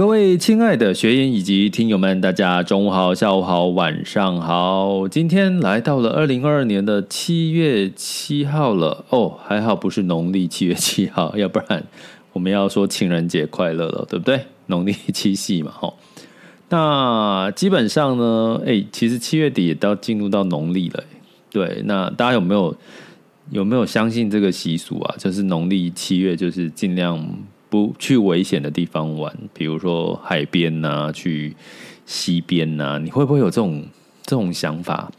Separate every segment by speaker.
Speaker 1: 各位亲爱的学员以及听友们，大家中午好、下午好、晚上好。今天来到了二零二二年的七月七号了哦，还好不是农历七月七号，要不然我们要说情人节快乐了，对不对？农历七夕嘛，吼。那基本上呢，哎，其实七月底也都要进入到农历了，对。那大家有没有有没有相信这个习俗啊？就是农历七月，就是尽量。不去危险的地方玩，比如说海边呐、去溪边呐、你会不会有这种这种想法？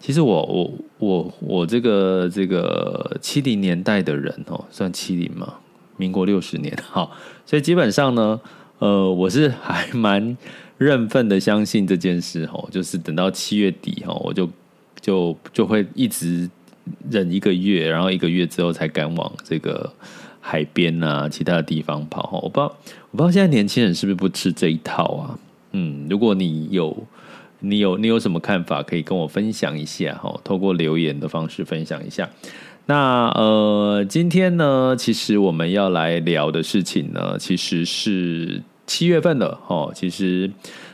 Speaker 1: 其实我我我我这个这个七零年代的人哦，算七零嘛，民国六十年，好，所以基本上呢，呃，我是还蛮认份的，相信这件事哦，就是等到七月底哈，我就就就会一直忍一个月，然后一个月之后才敢往这个。海边啊，其他的地方跑，我不知道，我不知道现在年轻人是不是不吃这一套啊？嗯，如果你有，你有，你有什么看法，可以跟我分享一下哈，透过留言的方式分享一下。那呃，今天呢，其实我们要来聊的事情呢，其实是七月份的哈。其实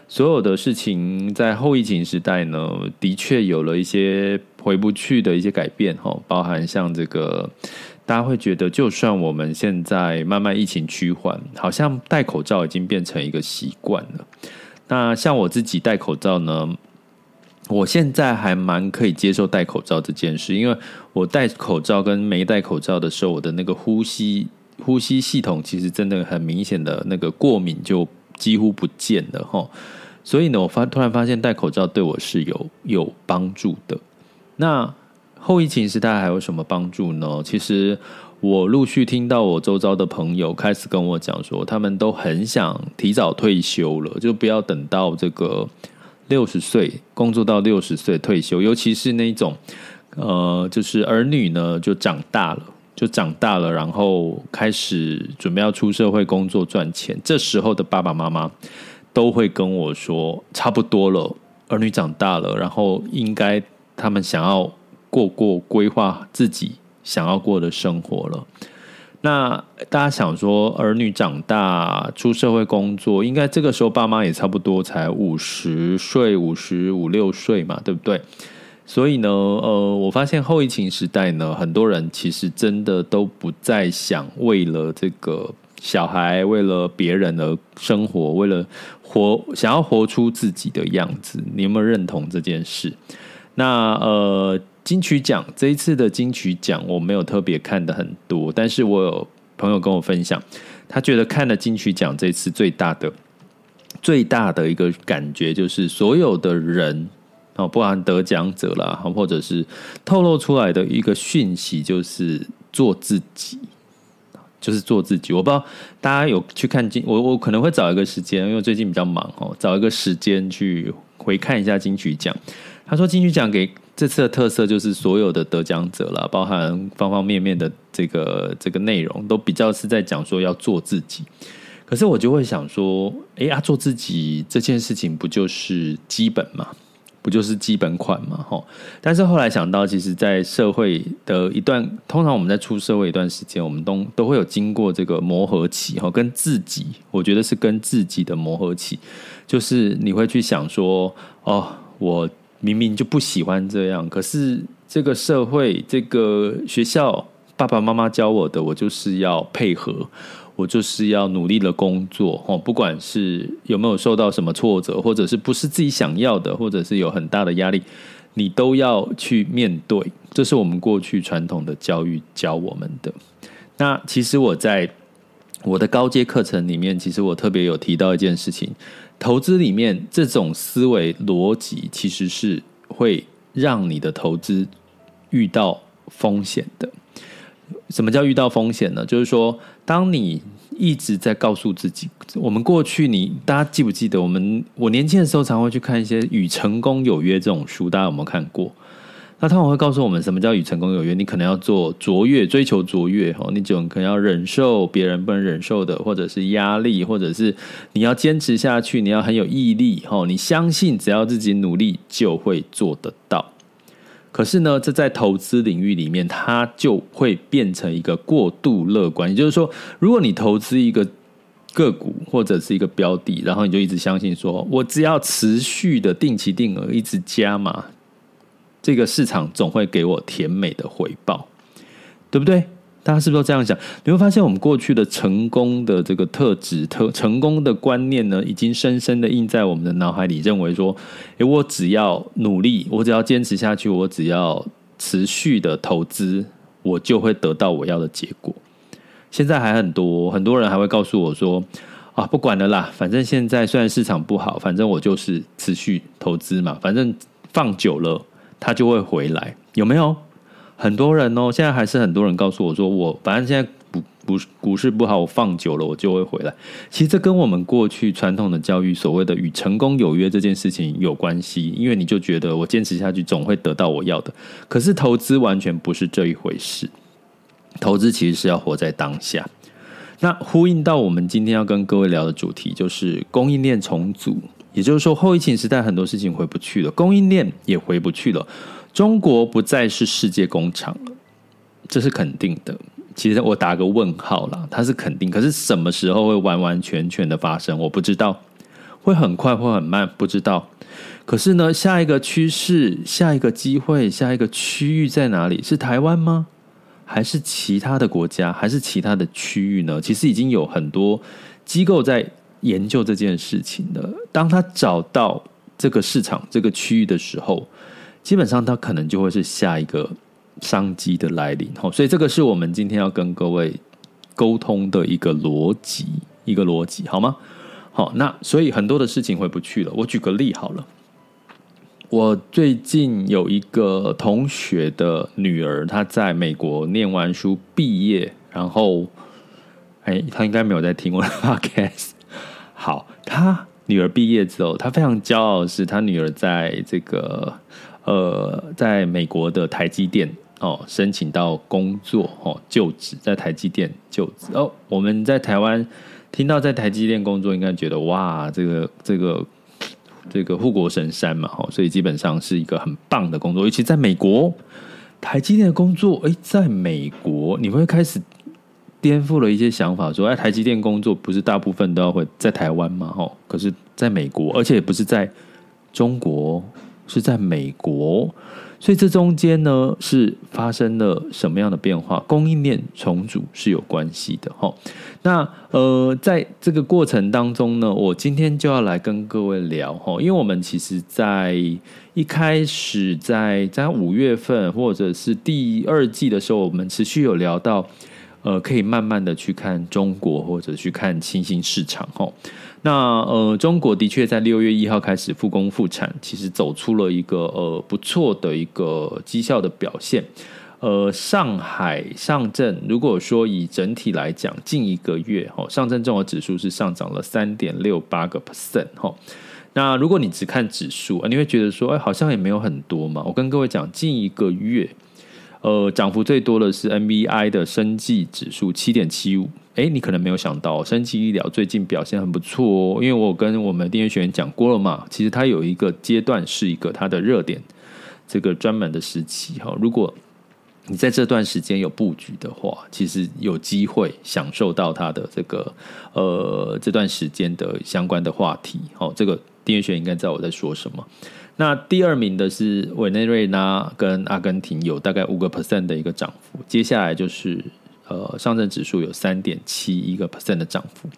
Speaker 1: 所有的事情在后疫情时代呢，的确有了一些回不去的一些改变哈，包含像这个。大家会觉得，就算我们现在慢慢疫情趋缓，好像戴口罩已经变成一个习惯了。那像我自己戴口罩呢，我现在还蛮可以接受戴口罩这件事，因为我戴口罩跟没戴口罩的时候，我的那个呼吸呼吸系统其实真的很明显的那个过敏就几乎不见了哈。所以呢，我发突然发现戴口罩对我是有有帮助的。那后疫情时代还有什么帮助呢？其实我陆续听到我周遭的朋友开始跟我讲说，他们都很想提早退休了，就不要等到这个六十岁工作到六十岁退休。尤其是那种呃，就是儿女呢就长大了，就长大了，然后开始准备要出社会工作赚钱。这时候的爸爸妈妈都会跟我说，差不多了，儿女长大了，然后应该他们想要。过过规划自己想要过的生活了。那大家想说，儿女长大出社会工作，应该这个时候爸妈也差不多才五十岁、五十五六岁嘛，对不对？所以呢，呃，我发现后疫情时代呢，很多人其实真的都不再想为了这个小孩、为了别人而生活，为了活想要活出自己的样子。你有没有认同这件事？那呃。金曲奖这一次的金曲奖，我没有特别看的很多，但是我有朋友跟我分享，他觉得看了金曲奖这次最大的最大的一个感觉，就是所有的人哦，不管得奖者啦，或者是透露出来的一个讯息，就是做自己，就是做自己。我不知道大家有去看金，我我可能会找一个时间，因为最近比较忙哦，找一个时间去回看一下金曲奖。他说金曲奖给。这次的特色就是所有的得奖者啦，包含方方面面的这个这个内容，都比较是在讲说要做自己。可是我就会想说，哎呀，做自己这件事情不就是基本嘛？不就是基本款嘛？吼！但是后来想到，其实，在社会的一段，通常我们在出社会一段时间，我们都都会有经过这个磨合期，哈，跟自己，我觉得是跟自己的磨合期，就是你会去想说，哦，我。明明就不喜欢这样，可是这个社会、这个学校，爸爸妈妈教我的，我就是要配合，我就是要努力的工作。哦，不管是有没有受到什么挫折，或者是不是自己想要的，或者是有很大的压力，你都要去面对，这是我们过去传统的教育教我们的。那其实我在我的高阶课程里面，其实我特别有提到一件事情：投资里面这种思维逻辑，其实是会让你的投资遇到风险的。什么叫遇到风险呢？就是说，当你一直在告诉自己，我们过去你大家记不记得？我们我年轻的时候常会去看一些《与成功有约》这种书，大家有没有看过？那他们会告诉我们什么叫与成功有约？你可能要做卓越，追求卓越哦，你总可能要忍受别人不能忍受的，或者是压力，或者是你要坚持下去，你要很有毅力哦，你相信只要自己努力就会做得到。可是呢，这在投资领域里面，它就会变成一个过度乐观。也就是说，如果你投资一个个股或者是一个标的，然后你就一直相信说，我只要持续的定期定额一直加码，这个市场总会给我甜美的回报，对不对？大家是不是都这样想？你会发现，我们过去的成功的这个特质、特成功的观念呢，已经深深的印在我们的脑海里。认为说，诶，我只要努力，我只要坚持下去，我只要持续的投资，我就会得到我要的结果。现在还很多很多人还会告诉我说，啊，不管了啦，反正现在虽然市场不好，反正我就是持续投资嘛，反正放久了它就会回来，有没有？很多人哦，现在还是很多人告诉我说，我反正现在股股股市不好，我放久了我就会回来。其实这跟我们过去传统的教育所谓的与成功有约这件事情有关系，因为你就觉得我坚持下去总会得到我要的。可是投资完全不是这一回事，投资其实是要活在当下。那呼应到我们今天要跟各位聊的主题，就是供应链重组，也就是说后疫情时代很多事情回不去了，供应链也回不去了。中国不再是世界工厂了，这是肯定的。其实我打个问号啦，它是肯定。可是什么时候会完完全全的发生，我不知道。会很快，会很慢，不知道。可是呢，下一个趋势、下一个机会、下一个区域在哪里？是台湾吗？还是其他的国家？还是其他的区域呢？其实已经有很多机构在研究这件事情的。当他找到这个市场、这个区域的时候，基本上，他可能就会是下一个商机的来临，所以这个是我们今天要跟各位沟通的一个逻辑，一个逻辑，好吗？好，那所以很多的事情回不去了。我举个例好了，我最近有一个同学的女儿，她在美国念完书毕业，然后，哎，她应该没有在听我的 podcast。好，他女儿毕业之后，他非常骄傲是，他女儿在这个。呃，在美国的台积电哦，申请到工作哦，就职在台积电就职哦。我们在台湾听到在台积电工作，应该觉得哇，这个这个这个护国神山嘛，哦，所以基本上是一个很棒的工作。尤其在美国，台积电的工作，诶，在美国你会开始颠覆了一些想法，说哎，台积电工作不是大部分都要会在台湾吗？哦，可是在美国，而且不是在中国。是在美国，所以这中间呢是发生了什么样的变化？供应链重组是有关系的哈。那呃，在这个过程当中呢，我今天就要来跟各位聊哈，因为我们其实，在一开始在在五月份或者是第二季的时候，我们持续有聊到，呃，可以慢慢的去看中国或者去看新兴市场哈。那呃，中国的确在六月一号开始复工复产，其实走出了一个呃不错的一个绩效的表现。呃，上海上证如果说以整体来讲，近一个月哈，上证综合指数是上涨了三点六八个 percent 哈。那如果你只看指数，你会觉得说，哎，好像也没有很多嘛。我跟各位讲，近一个月，呃，涨幅最多的是 NBI 的生技指数七点七五。哎，你可能没有想到，生技医疗最近表现很不错哦。因为我跟我们订阅学员讲过了嘛，其实它有一个阶段是一个它的热点，这个专门的时期哈。如果你在这段时间有布局的话，其实有机会享受到它的这个呃这段时间的相关的话题。好，这个订阅学员应该知道我在说什么。那第二名的是委内瑞拉跟阿根廷，有大概五个 percent 的一个涨幅。接下来就是。呃，上证指数有三点七一个 percent 的涨幅，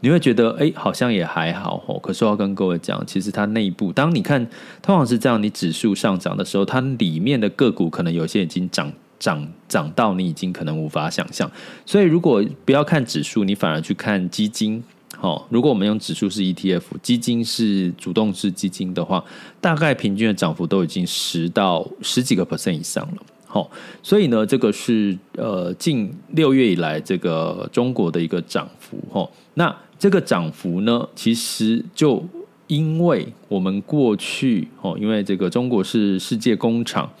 Speaker 1: 你会觉得哎，好像也还好哦。可是我要跟各位讲，其实它内部，当你看通常是这样，你指数上涨的时候，它里面的个股可能有些已经涨涨涨到你已经可能无法想象。所以如果不要看指数，你反而去看基金。好，如果我们用指数是 ETF，基金是主动式基金的话，大概平均的涨幅都已经十到十几个 percent 以上了。好，所以呢，这个是呃近六月以来这个中国的一个涨幅。哈，那这个涨幅呢，其实就因为我们过去哦，因为这个中国是世界工厂，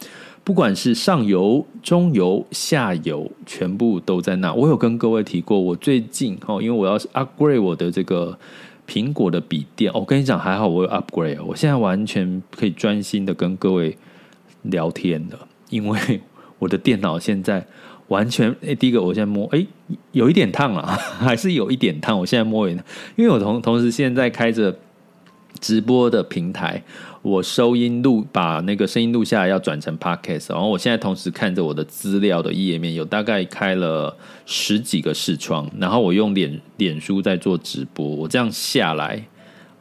Speaker 1: 不管是上游、中游、下游，全部都在那。我有跟各位提过，我最近哦，因为我要 upgrade 我的这个苹果的笔电，我跟你讲，还好我有 upgrade，我现在完全可以专心的跟各位聊天了。因为我的电脑现在完全，哎，第一个我现在摸，哎，有一点烫了，还是有一点烫。我现在摸一点，因为我同同时现在开着直播的平台，我收音录，把那个声音录下来要转成 podcast，然后我现在同时看着我的资料的页面，有大概开了十几个视窗，然后我用脸脸书在做直播，我这样下来，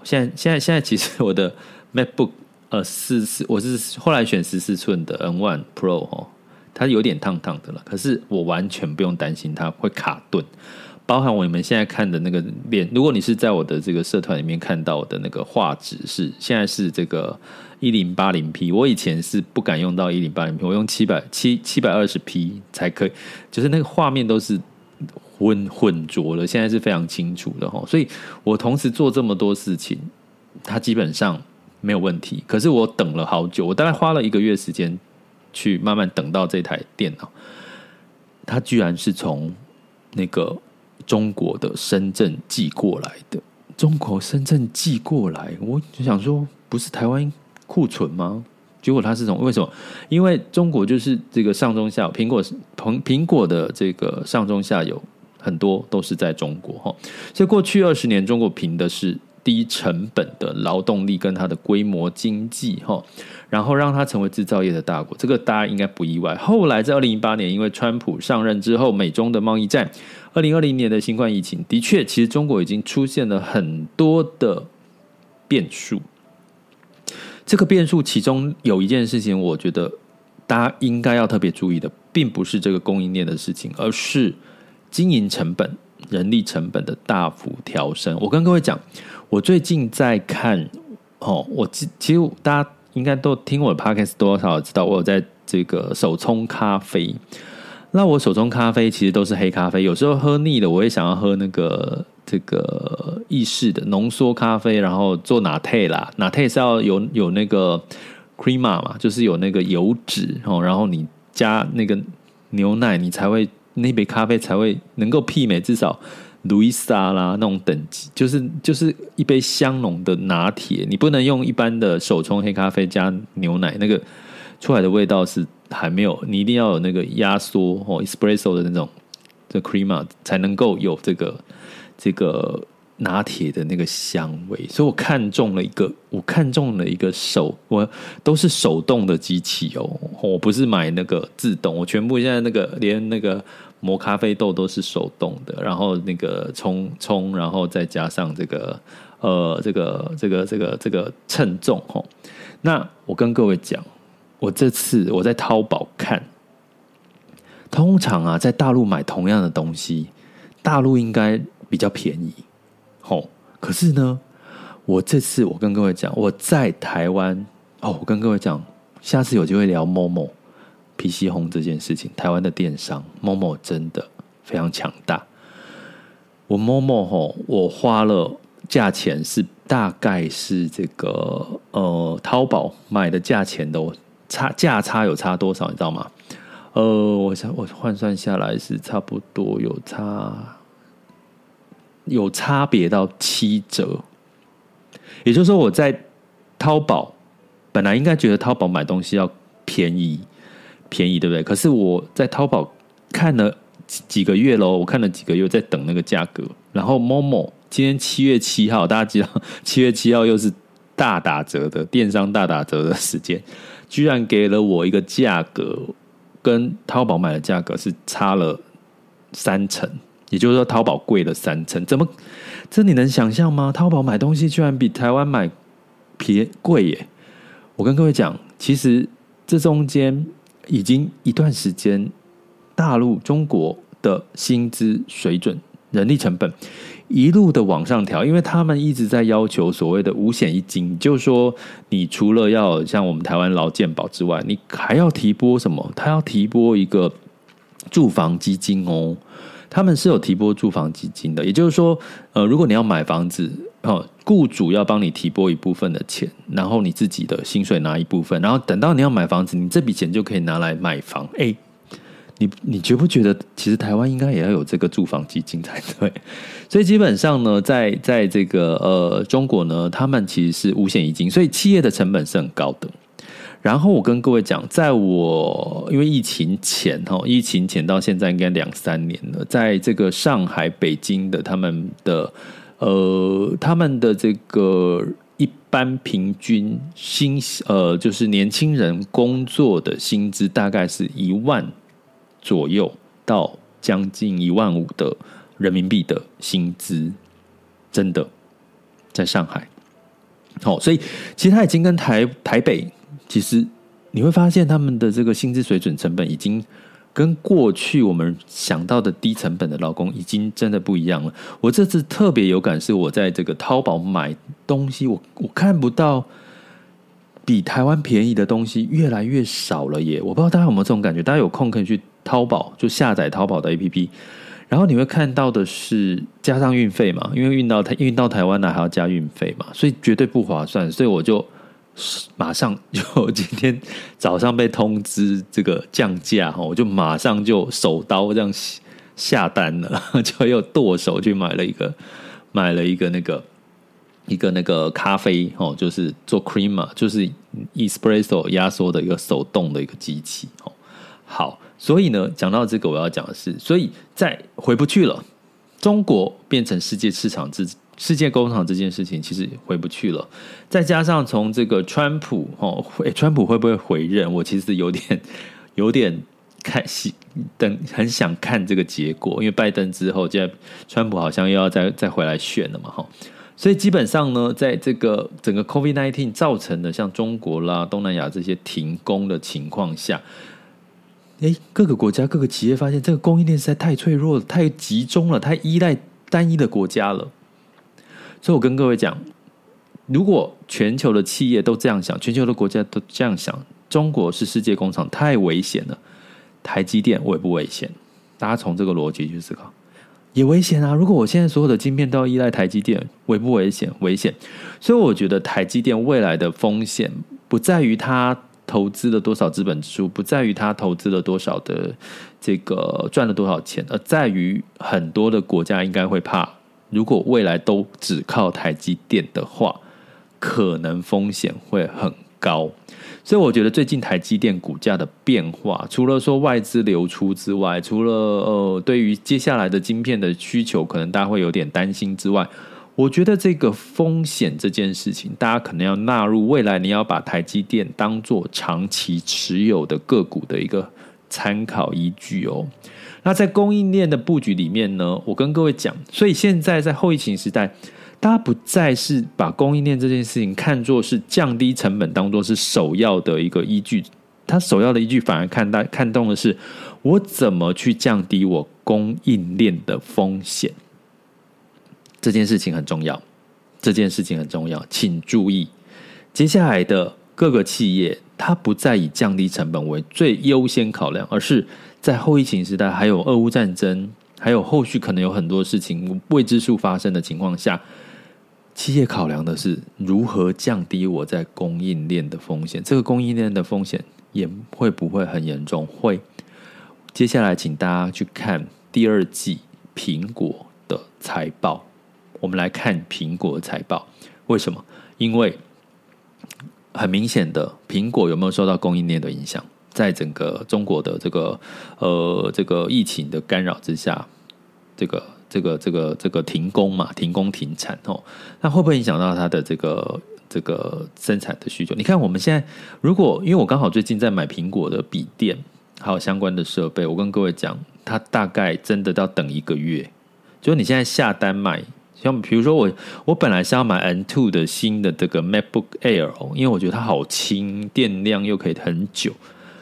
Speaker 1: 现在现在现在其实我的 MacBook。呃，四四，我是后来选十四寸的 N One Pro 哦，它有点烫烫的了，可是我完全不用担心它会卡顿，包含我们现在看的那个脸，如果你是在我的这个社团里面看到的那个画质是现在是这个一零八零 P，我以前是不敢用到一零八零 P，我用七百七七百二十 P 才可以，就是那个画面都是混混浊了，现在是非常清楚的哈，所以我同时做这么多事情，它基本上。没有问题，可是我等了好久，我大概花了一个月时间去慢慢等到这台电脑，它居然是从那个中国的深圳寄过来的。中国深圳寄过来，我就想说，不是台湾库存吗？结果它是从为什么？因为中国就是这个上中下游，苹果苹苹果的这个上中下游很多都是在中国哈，所以过去二十年中国凭的是。低成本的劳动力跟它的规模经济，哈，然后让它成为制造业的大国，这个大家应该不意外。后来在二零一八年，因为川普上任之后，美中的贸易战，二零二零年的新冠疫情，的确，其实中国已经出现了很多的变数。这个变数其中有一件事情，我觉得大家应该要特别注意的，并不是这个供应链的事情，而是经营成本、人力成本的大幅调升。我跟各位讲。我最近在看，哦，我其其实大家应该都听我的 podcast 多少知道，我有在这个手冲咖啡。那我手冲咖啡其实都是黑咖啡，有时候喝腻了，我也想要喝那个这个意式的浓缩咖啡，然后做拿铁啦。拿铁是要有有那个 crema 嘛，就是有那个油脂哦，然后你加那个牛奶，你才会那杯咖啡才会能够媲美至少。路易莎啦，那种等级就是就是一杯香浓的拿铁，你不能用一般的手冲黑咖啡加牛奶，那个出来的味道是还没有，你一定要有那个压缩哦，espresso 的那种这 crema 才能够有这个这个拿铁的那个香味。所以我看中了一个，我看中了一个手，我都是手动的机器哦，我不是买那个自动，我全部现在那个连那个。磨咖啡豆都是手动的，然后那个冲冲，然后再加上这个呃，这个这个这个这个称重吼。那我跟各位讲，我这次我在淘宝看，通常啊，在大陆买同样的东西，大陆应该比较便宜，吼。可是呢，我这次我跟各位讲，我在台湾哦，我跟各位讲，下次有机会聊 Momo。PC Home 这件事情，台湾的电商某某真的非常强大。我某某吼，我花了价钱是大概是这个呃淘宝买的价钱的差价差有差多少，你知道吗？呃，我想我换算下来是差不多有差有差别到七折。也就是说，我在淘宝本来应该觉得淘宝买东西要便宜。便宜对不对？可是我在淘宝看了几个月喽，我看了几个月在等那个价格。然后 Momo 今天七月七号，大家知道七月七号又是大打折的电商大打折的时间，居然给了我一个价格，跟淘宝买的价格是差了三成，也就是说淘宝贵了三成。怎么？这你能想象吗？淘宝买东西居然比台湾买便宜贵耶！我跟各位讲，其实这中间已经一段时间，大陆中国的薪资水准、人力成本一路的往上调，因为他们一直在要求所谓的五险一金，就是说，你除了要像我们台湾劳健保之外，你还要提拨什么？他要提拨一个住房基金哦。他们是有提拨住房基金的，也就是说，呃，如果你要买房子，哦，雇主要帮你提拨一部分的钱，然后你自己的薪水拿一部分，然后等到你要买房子，你这笔钱就可以拿来买房。哎，你你觉不觉得，其实台湾应该也要有这个住房基金才对？所以基本上呢，在在这个呃中国呢，他们其实是五险一金，所以企业的成本是很高的。然后我跟各位讲，在我因为疫情前哈，疫情前到现在应该两三年了，在这个上海、北京的他们的呃，他们的这个一般平均薪呃，就是年轻人工作的薪资大概是一万左右到将近一万五的人民币的薪资，真的在上海。好，所以其实他已经跟台台北。其实你会发现，他们的这个薪资水准成本已经跟过去我们想到的低成本的劳工已经真的不一样了。我这次特别有感，是我在这个淘宝买东西，我我看不到比台湾便宜的东西越来越少了耶！我不知道大家有没有这种感觉？大家有空可以去淘宝，就下载淘宝的 APP，然后你会看到的是加上运费嘛，因为运到台运到台湾来还要加运费嘛，所以绝对不划算。所以我就。马上 就今天早上被通知这个降价哈，我就马上就手刀这样下单了，就又剁手去买了一个买了一个那个一个那个咖啡哦，就是做 cream 嘛，就是 espresso 压缩的一个手动的一个机器哦。好，所以呢，讲到这个我要讲的是，所以在回不去了，中国变成世界市场之。世界工厂这件事情其实回不去了，再加上从这个川普哦，川普会不会回任？我其实有点 有点看戏，等很想看这个结果，因为拜登之后，现在川普好像又要再再回来选了嘛，哈，所以基本上呢，在这个整个 COVID-19 造成的像中国啦、东南亚这些停工的情况下，诶，各个国家各个企业发现这个供应链实在太脆弱了，太集中了，太依赖单一的国家了。所以我跟各位讲，如果全球的企业都这样想，全球的国家都这样想，中国是世界工厂，太危险了。台积电危不危险？大家从这个逻辑去思考，也危险啊！如果我现在所有的晶片都要依赖台积电，危不危险？危险。所以我觉得台积电未来的风险不在于它投资了多少资本支出，不在于他投资了多少的这个赚了多少钱，而在于很多的国家应该会怕。如果未来都只靠台积电的话，可能风险会很高。所以我觉得最近台积电股价的变化，除了说外资流出之外，除了呃对于接下来的晶片的需求，可能大家会有点担心之外，我觉得这个风险这件事情，大家可能要纳入未来，你要把台积电当做长期持有的个股的一个参考依据哦。那在供应链的布局里面呢，我跟各位讲，所以现在在后疫情时代，大家不再是把供应链这件事情看作是降低成本当做是首要的一个依据，它首要的依据反而看待看重的是我怎么去降低我供应链的风险，这件事情很重要，这件事情很重要，请注意，接下来的各个企业，它不再以降低成本为最优先考量，而是。在后疫情时代，还有俄乌战争，还有后续可能有很多事情未知数发生的情况下，企业考量的是如何降低我在供应链的风险。这个供应链的风险也会不会很严重？会。接下来，请大家去看第二季苹果的财报。我们来看苹果的财报，为什么？因为很明显的，苹果有没有受到供应链的影响？在整个中国的这个呃这个疫情的干扰之下，这个这个这个这个停工嘛，停工停产哦，那会不会影响到它的这个这个生产的需求？你看我们现在如果因为我刚好最近在买苹果的笔电，还有相关的设备，我跟各位讲，它大概真的要等一个月。就你现在下单买，像比如说我，我本来是要买 M2 的新的这个 MacBook Air，因为我觉得它好轻，电量又可以很久。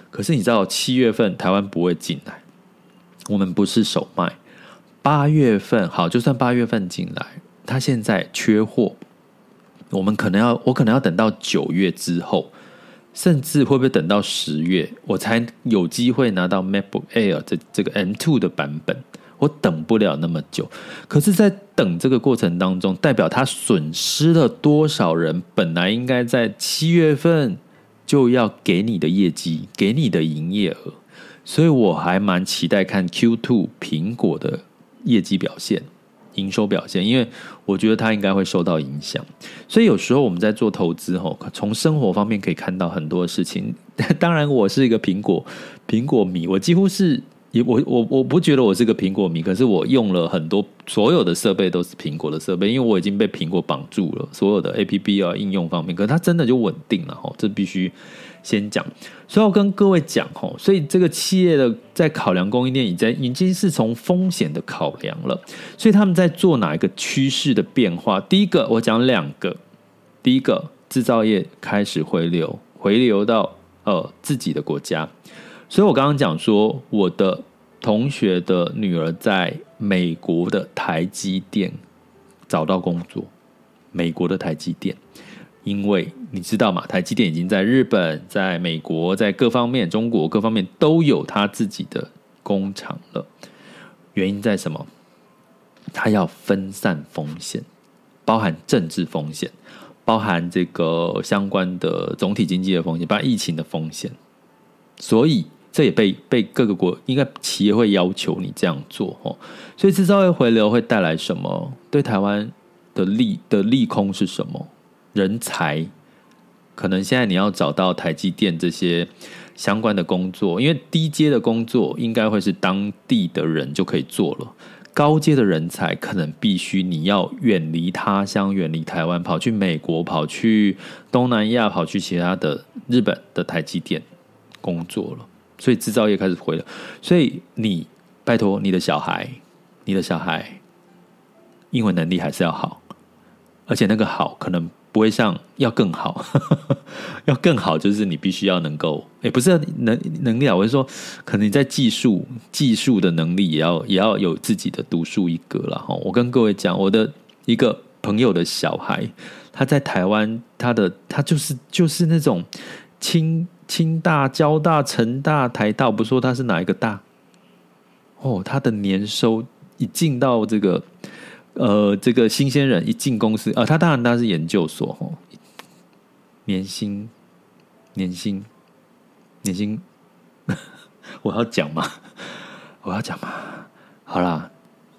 Speaker 1: 可是你知道，七月份台湾不会进来，我们不是首卖。八月份好，就算八月份进来，它现在缺货，我们可能要，我可能要等到九月之后。甚至会不会等到十月，我才有机会拿到 MacBook Air 这这个 M2 的版本？我等不了那么久。可是，在等这个过程当中，代表他损失了多少人本来应该在七月份就要给你的业绩，给你的营业额。所以我还蛮期待看 Q2 苹果的业绩表现。营收表现，因为我觉得它应该会受到影响，所以有时候我们在做投资吼，从生活方面可以看到很多事情。当然，我是一个苹果苹果迷，我几乎是也我我我不觉得我是个苹果迷，可是我用了很多所有的设备都是苹果的设备，因为我已经被苹果绑住了，所有的 APP 啊应用方面，可是它真的就稳定了吼，这必须。先讲，所以要跟各位讲吼，所以这个企业的在考量供应链，已经已经是从风险的考量了，所以他们在做哪一个趋势的变化？第一个，我讲两个，第一个制造业开始回流，回流到呃自己的国家，所以我刚刚讲说，我的同学的女儿在美国的台积电找到工作，美国的台积电。因为你知道嘛，台积电已经在日本、在美国、在各方面、中国各方面都有他自己的工厂了。原因在什么？他要分散风险，包含政治风险，包含这个相关的总体经济的风险，包含疫情的风险。所以这也被被各个国应该企业会要求你这样做哦。所以制造业回流会带来什么？对台湾的利的利空是什么？人才可能现在你要找到台积电这些相关的工作，因为低阶的工作应该会是当地的人就可以做了，高阶的人才可能必须你要远离他乡，远离台湾，跑去美国，跑去东南亚，跑去其他的日本的台积电工作了，所以制造业开始回了。所以你拜托你的小孩，你的小孩英文能力还是要好，而且那个好可能。不会像要更好，要更好就是你必须要能够，也不是能能力啊，我是说，可能你在技术技术的能力也要也要有自己的独树一格了哈。我跟各位讲，我的一个朋友的小孩，他在台湾，他的他就是就是那种清清大、交大、成大、台大，不说他是哪一个大哦，他的年收一进到这个。呃，这个新鲜人一进公司，呃，他当然他是研究所哦，年薪，年薪，年薪，我要讲吗？我要讲吗？好啦，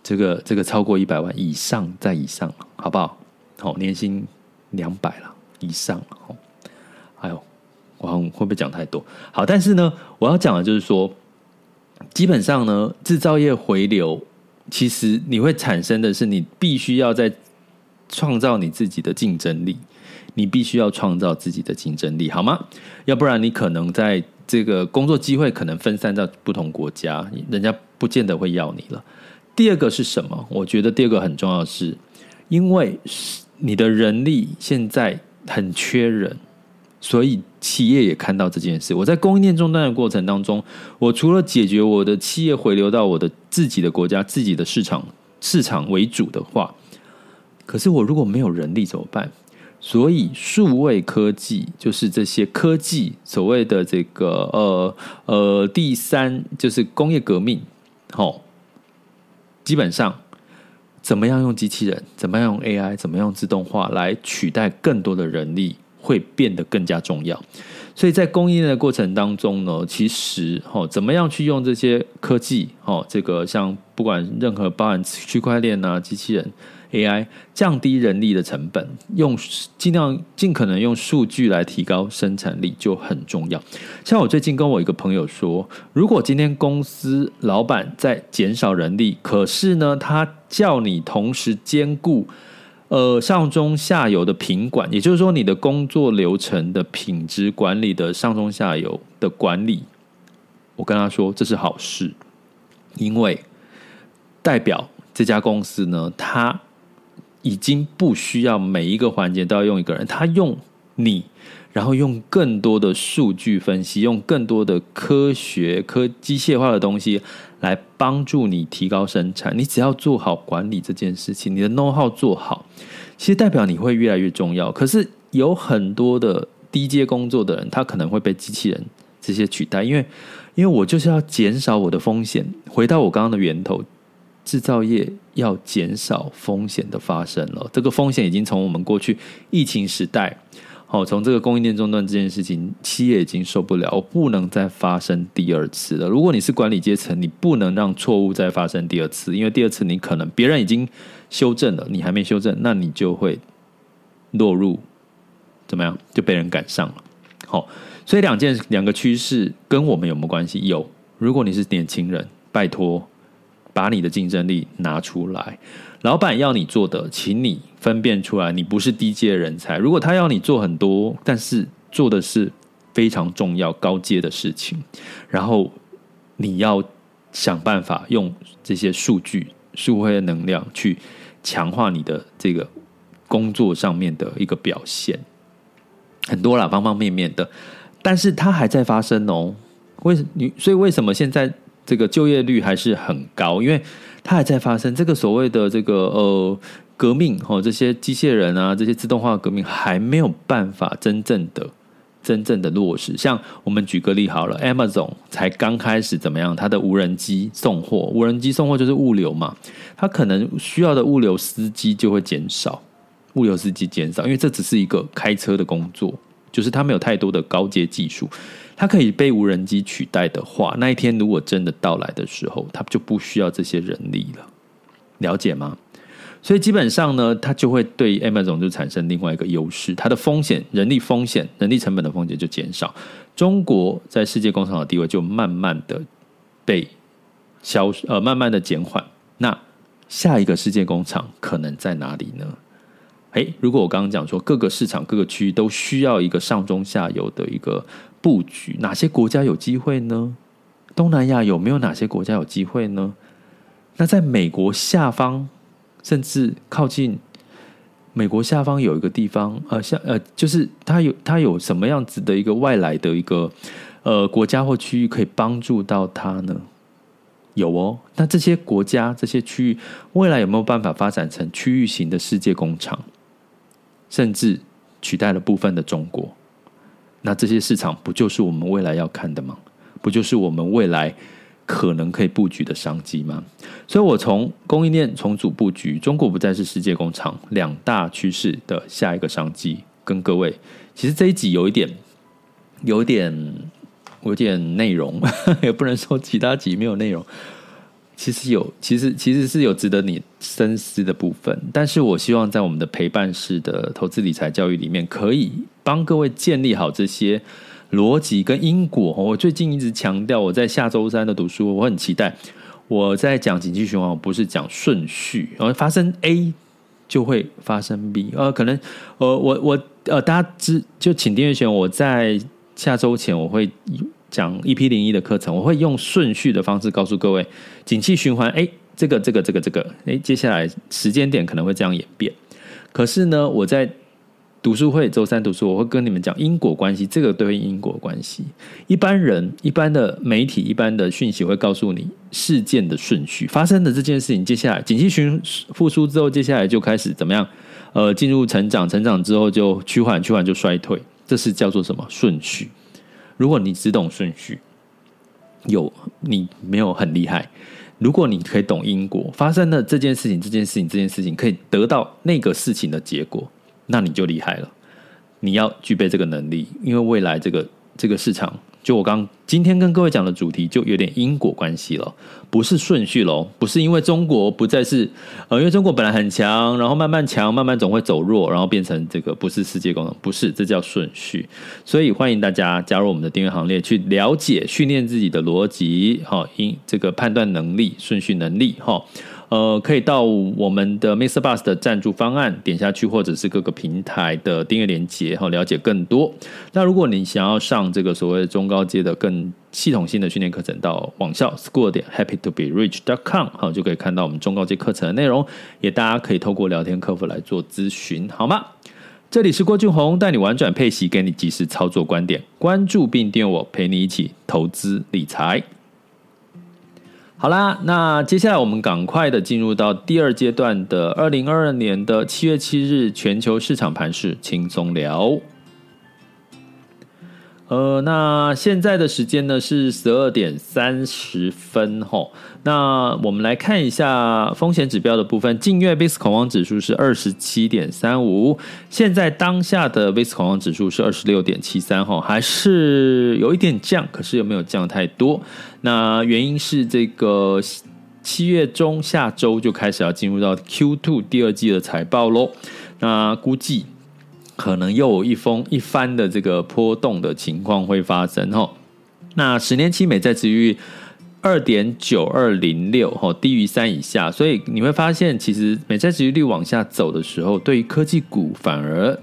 Speaker 1: 这个这个超过一百万以上，在以上，好不好？好，年薪两百了以上，哦，哎呦，我会不会讲太多？好，但是呢，我要讲的就是说，基本上呢，制造业回流。其实你会产生的是，你必须要在创造你自己的竞争力，你必须要创造自己的竞争力，好吗？要不然你可能在这个工作机会可能分散到不同国家，人家不见得会要你了。第二个是什么？我觉得第二个很重要是，因为你的人力现在很缺人。所以企业也看到这件事。我在供应链中断的过程当中，我除了解决我的企业回流到我的自己的国家、自己的市场市场为主的话，可是我如果没有人力怎么办？所以数位科技就是这些科技所谓的这个呃呃第三就是工业革命，齁，基本上怎么样用机器人，怎么样用 AI，怎么样用自动化来取代更多的人力。会变得更加重要，所以在供应链的过程当中呢，其实哦，怎么样去用这些科技哦，这个像不管任何包含区块链啊、机器人、AI，降低人力的成本，用尽量尽可能用数据来提高生产力就很重要。像我最近跟我一个朋友说，如果今天公司老板在减少人力，可是呢，他叫你同时兼顾。呃，上中下游的品管，也就是说，你的工作流程的品质管理的上中下游的管理，我跟他说这是好事，因为代表这家公司呢，他已经不需要每一个环节都要用一个人，他用你，然后用更多的数据分析，用更多的科学、科机械化的东西来帮助你提高生产。你只要做好管理这件事情，你的 know how 做好，其实代表你会越来越重要。可是有很多的低阶工作的人，他可能会被机器人这些取代，因为。因为我就是要减少我的风险，回到我刚刚的源头，制造业要减少风险的发生了。这个风险已经从我们过去疫情时代，好，从这个供应链中断这件事情，企业已经受不了，我不能再发生第二次了。如果你是管理阶层，你不能让错误再发生第二次，因为第二次你可能别人已经修正了，你还没修正，那你就会落入怎么样，就被人赶上了。好。所以两件两个趋势跟我们有没有关系？有。如果你是年轻人，拜托把你的竞争力拿出来。老板要你做的，请你分辨出来，你不是低阶人才。如果他要你做很多，但是做的是非常重要高阶的事情，然后你要想办法用这些数据、数会的能量去强化你的这个工作上面的一个表现，很多啦，方方面面的。但是它还在发生哦，为什你？所以为什么现在这个就业率还是很高？因为它还在发生。这个所谓的这个呃革命哦，这些机械人啊，这些自动化革命还没有办法真正的、真正的落实。像我们举个例好了，Amazon 才刚开始怎么样？它的无人机送货，无人机送货就是物流嘛，它可能需要的物流司机就会减少，物流司机减少，因为这只是一个开车的工作。就是它没有太多的高阶技术，它可以被无人机取代的话，那一天如果真的到来的时候，它就不需要这些人力了，了解吗？所以基本上呢，它就会对 Amazon 就产生另外一个优势，它的风险、人力风险、人力成本的风险就减少。中国在世界工厂的地位就慢慢的被消呃，慢慢的减缓。那下一个世界工厂可能在哪里呢？诶，如果我刚刚讲说各个市场、各个区域都需要一个上中下游的一个布局，哪些国家有机会呢？东南亚有没有哪些国家有机会呢？那在美国下方，甚至靠近美国下方有一个地方，呃，像呃，就是它有它有什么样子的一个外来的一个呃国家或区域可以帮助到它呢？有哦，那这些国家、这些区域未来有没有办法发展成区域型的世界工厂？甚至取代了部分的中国，那这些市场不就是我们未来要看的吗？不就是我们未来可能可以布局的商机吗？所以，我从供应链重组布局，中国不再是世界工厂两大趋势的下一个商机，跟各位，其实这一集有一点，有点，有点内容，也不能说其他集没有内容。其实有，其实其实是有值得你深思的部分。但是我希望在我们的陪伴式的投资理财教育里面，可以帮各位建立好这些逻辑跟因果。我最近一直强调，我在下周三的读书，我很期待我在讲景气循环，我不是讲顺序，然后发生 A 就会发生 B。呃，可能呃，我我呃，大家知就请订阅学员，我在下周前我会。讲 EP 零一的课程，我会用顺序的方式告诉各位，景气循环，哎，这个这个这个这个，哎，接下来时间点可能会这样演变。可是呢，我在读书会周三读书，我会跟你们讲因果关系，这个对应因果关系。一般人、一般的媒体、一般的讯息会告诉你事件的顺序，发生的这件事情，接下来景气循复苏之后，接下来就开始怎么样？呃，进入成长，成长之后就趋缓，趋缓就衰退，这是叫做什么顺序？如果你只懂顺序，有你没有很厉害。如果你可以懂因果，发生了这件事情，这件事情，这件事情可以得到那个事情的结果，那你就厉害了。你要具备这个能力，因为未来这个这个市场。就我刚今天跟各位讲的主题，就有点因果关系了，不是顺序喽，不是因为中国不再是呃，因为中国本来很强，然后慢慢强，慢慢总会走弱，然后变成这个不是世界工厂，不是，这叫顺序。所以欢迎大家加入我们的订阅行列，去了解训练自己的逻辑，哈，因这个判断能力、顺序能力，哈，呃，可以到我们的 Mr. Bus 的赞助方案点下去，或者是各个平台的订阅链接，哈，了解更多。那如果你想要上这个所谓中高阶的更系统性的训练课程，到网校 school 点 happy to be rich dot com，哈，就可以看到我们中高阶课程的内容。也大家可以透过聊天客服来做咨询，好吗？这里是郭俊宏，带你玩转配息，给你及时操作观点。关注并订阅我，陪你一起投资理财。好啦，那接下来我们赶快的进入到第二阶段的二零二二年的七月七日全球市场盘势轻松聊。呃，那现在的时间呢是十二点三十分吼。那我们来看一下风险指标的部分。近月 VIX 恐慌指数是二十七点三五，现在当下的 VIX 恐慌指数是二十六点七三吼，还是有一点降，可是又没有降太多。那原因是这个七月中下周就开始要进入到 Q two 第二季的财报喽。那估计。可能又有一封一番的这个波动的情况会发生哈。那十年期美债殖利率二点九二零六哈，低于三以下，所以你会发现，其实美债殖利率往下走的时候，对于科技股反而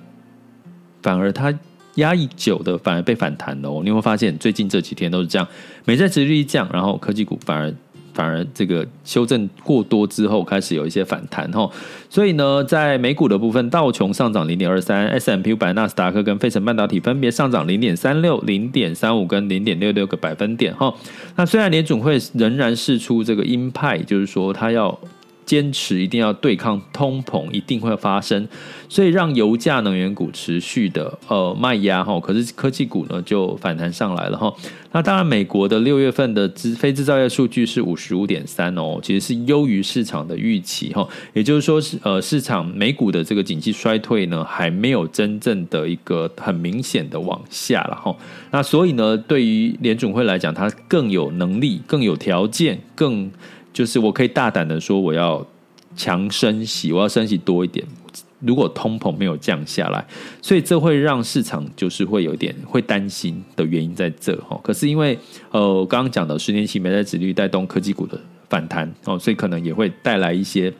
Speaker 1: 反而它压抑久的反而被反弹了。你会发现最近这几天都是这样，美债殖利率降，然后科技股反而。反而这个修正过多之后，开始有一些反弹哈，所以呢，在美股的部分，道琼上涨零点二三，S M P 五百、纳斯达克跟费城半导体分别上涨零点三六、零点三五跟零点六六个百分点哈。那虽然联准会仍然释出这个鹰派，就是说它要。坚持一定要对抗通膨，一定会发生，所以让油价、能源股持续的呃卖压哈，可是科技股呢就反弹上来了哈。那当然，美国的六月份的制非制造业数据是五十五点三哦，其实是优于市场的预期哈。也就是说是呃市场美股的这个景气衰退呢还没有真正的一个很明显的往下了哈。那所以呢，对于联准会来讲，它更有能力、更有条件、更。就是我可以大胆的说，我要强升息，我要升息多一点。如果通膨没有降下来，所以这会让市场就是会有点会担心的原因在这哈。可是因为呃，我刚刚讲的十年期美债殖率带动科技股的反弹哦，所以可能也会带来一些。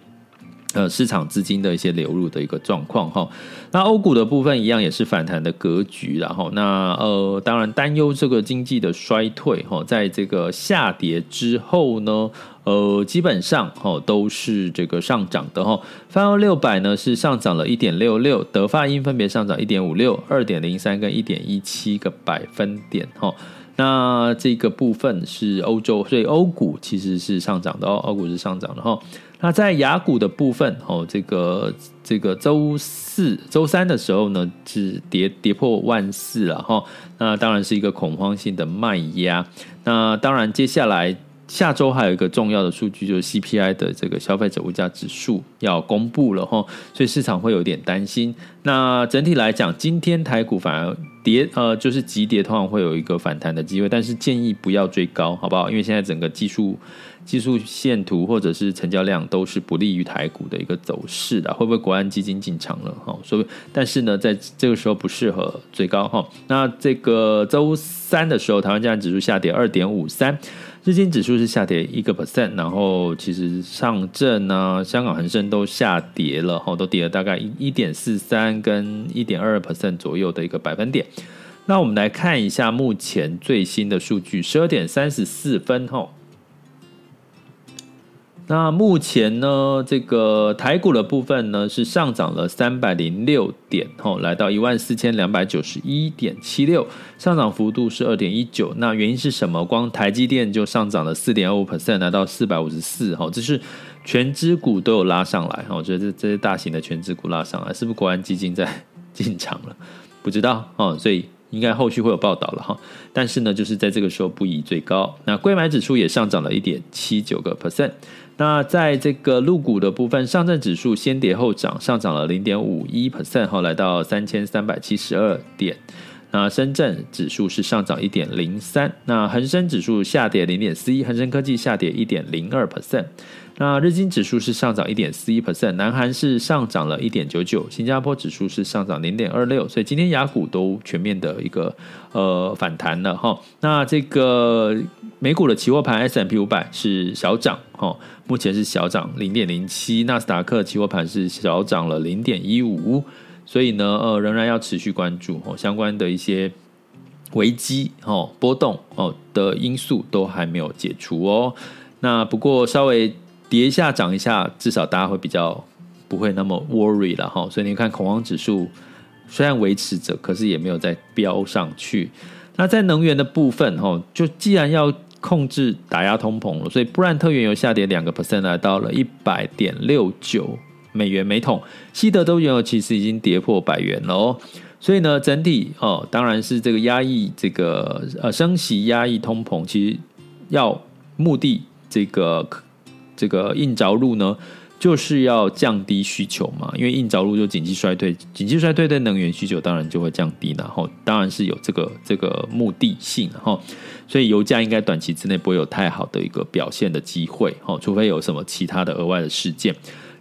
Speaker 1: 呃，市场资金的一些流入的一个状况哈，那欧股的部分一样也是反弹的格局，然后那呃，当然担忧这个经济的衰退哈，在这个下跌之后呢，呃，基本上哈都是这个上涨的哈，泛欧六百呢是上涨了一点六六，德法英分别上涨一点五六、二点零三跟一点一七个百分点哈。那这个部分是欧洲，所以欧股其实是上涨的哦，欧股是上涨的哈。那在雅股的部分哦，这个这个周四、周三的时候呢，是跌跌破万四了哈。那当然是一个恐慌性的卖压。那当然接下来。下周还有一个重要的数据，就是 CPI 的这个消费者物价指数要公布了哈，所以市场会有点担心。那整体来讲，今天台股反而跌，呃，就是急跌，通常会有一个反弹的机会，但是建议不要追高，好不好？因为现在整个技术技术线图或者是成交量都是不利于台股的一个走势的，会不会国安基金进场了哈？所以，但是呢，在这个时候不适合最高哈。那这个周三的时候，台湾加权指数下跌二点五三。日经指数是下跌一个 percent，然后其实上证啊、香港恒生都下跌了，哈，都跌了大概一一点四三跟一点二 percent 左右的一个百分点。那我们来看一下目前最新的数据，十二点三十四分，哈。那目前呢，这个台股的部分呢是上涨了三百零六点，吼，来到一万四千两百九十一点七六，上涨幅度是二点一九。那原因是什么？光台积电就上涨了四点二五 percent，来到四百五十四，吼，这是权值股都有拉上来，哈，我觉得这这些大型的权值股拉上来，是不是国安基金在 进场了？不知道，哦，所以。应该后续会有报道了哈，但是呢，就是在这个时候不宜最高。那柜买指数也上涨了一点七九个 percent。那在这个陆股的部分，上证指数先跌后涨，上涨了零点五一 percent，后来到三千三百七十二点。那深圳指数是上涨一点零三，那恒生指数下跌零点四一，恒生科技下跌一点零二 percent。那日经指数是上涨一点四一 percent，南韩是上涨了一点九九，新加坡指数是上涨零点二六，所以今天雅股都全面的一个呃反弹了哈。那这个美股的期货盘 S M P 五百是小涨哈，目前是小涨零点零七，纳斯达克期货盘是小涨了零点一五，所以呢呃仍然要持续关注哦相关的一些危机哦波动哦的因素都还没有解除哦。那不过稍微。跌一下涨一下，至少大家会比较不会那么 worry 了哈。所以你看恐慌指数虽然维持着，可是也没有再飙上去。那在能源的部分哈，就既然要控制打压通膨了，所以布兰特原油下跌两个 percent，来到了一百点六九美元每桶。西德都原油其实已经跌破百元了哦。所以呢，整体哦，当然是这个压抑这个呃升息压抑通膨，其实要目的这个。这个硬着陆呢，就是要降低需求嘛，因为硬着陆就紧急衰退，紧急衰退对能源需求当然就会降低，然后当然是有这个这个目的性然后，所以油价应该短期之内不会有太好的一个表现的机会哈，除非有什么其他的额外的事件。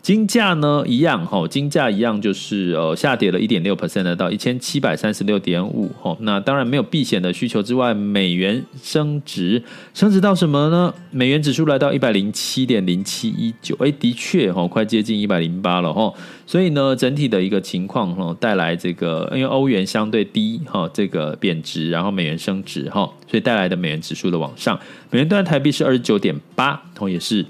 Speaker 1: 金价呢一样哈，金价一样就是呃下跌了一点六 percent 到一千七百三十六点五哈。那当然没有避险的需求之外，美元升值，升值到什么呢？美元指数来到一百零七点零七一九，哎，的确哈，快接近一百零八了哈。所以呢，整体的一个情况哈，带来这个因为欧元相对低哈，这个贬值，然后美元升值哈，所以带来的美元指数的往上。美元兑台币是二十九点八，同也是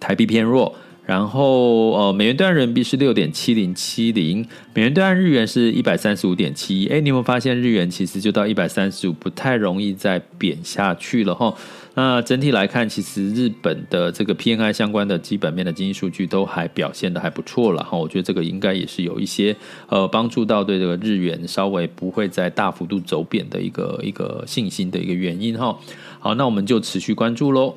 Speaker 1: 台币偏弱。然后，呃，美元兑人民币是六点七零七零，美元兑日元是一百三十五点七一。哎，你有没有发现日元其实就到一百三十五，不太容易再贬下去了哈？那整体来看，其实日本的这个 P N I 相关的基本面的经济数据都还表现的还不错了哈。我觉得这个应该也是有一些呃帮助到对这个日元稍微不会再大幅度走贬的一个一个信心的一个原因哈。好，那我们就持续关注喽。